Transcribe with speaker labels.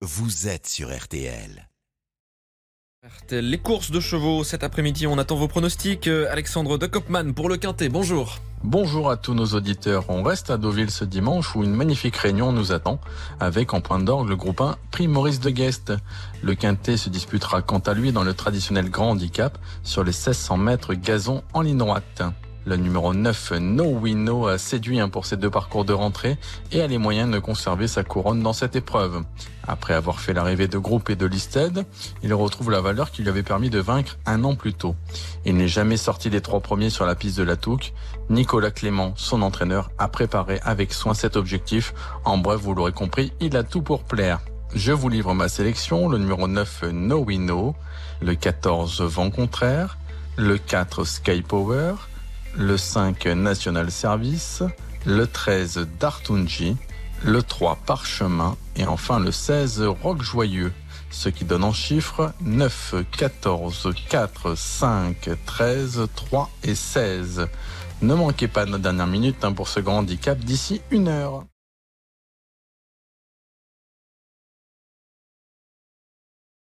Speaker 1: vous êtes sur RTL.
Speaker 2: RTL, Les courses de chevaux cet après-midi, on attend vos pronostics. Euh, Alexandre de Kopman pour le Quintet, bonjour.
Speaker 3: Bonjour à tous nos auditeurs. On reste à Deauville ce dimanche où une magnifique réunion nous attend avec en point d'orgue le groupe 1 Prix Maurice de Guest. Le Quintet se disputera quant à lui dans le traditionnel grand handicap sur les 1600 mètres gazon en ligne droite. Le numéro 9, No Wino, a séduit pour ses deux parcours de rentrée et a les moyens de conserver sa couronne dans cette épreuve. Après avoir fait l'arrivée de Groupe et de Listed, il retrouve la valeur qui lui avait permis de vaincre un an plus tôt. Il n'est jamais sorti des trois premiers sur la piste de la Touque. Nicolas Clément, son entraîneur, a préparé avec soin cet objectif. En bref, vous l'aurez compris, il a tout pour plaire. Je vous livre ma sélection, le numéro 9, No Wino, le 14, Vent Contraire, le 4, Sky Power, le 5 National Service, le 13 Dartunji, le 3 Parchemin et enfin le 16 Rock Joyeux, ce qui donne en chiffres 9, 14, 4, 5, 13, 3 et 16. Ne manquez pas nos dernières minutes hein, pour ce grand handicap d'ici une heure.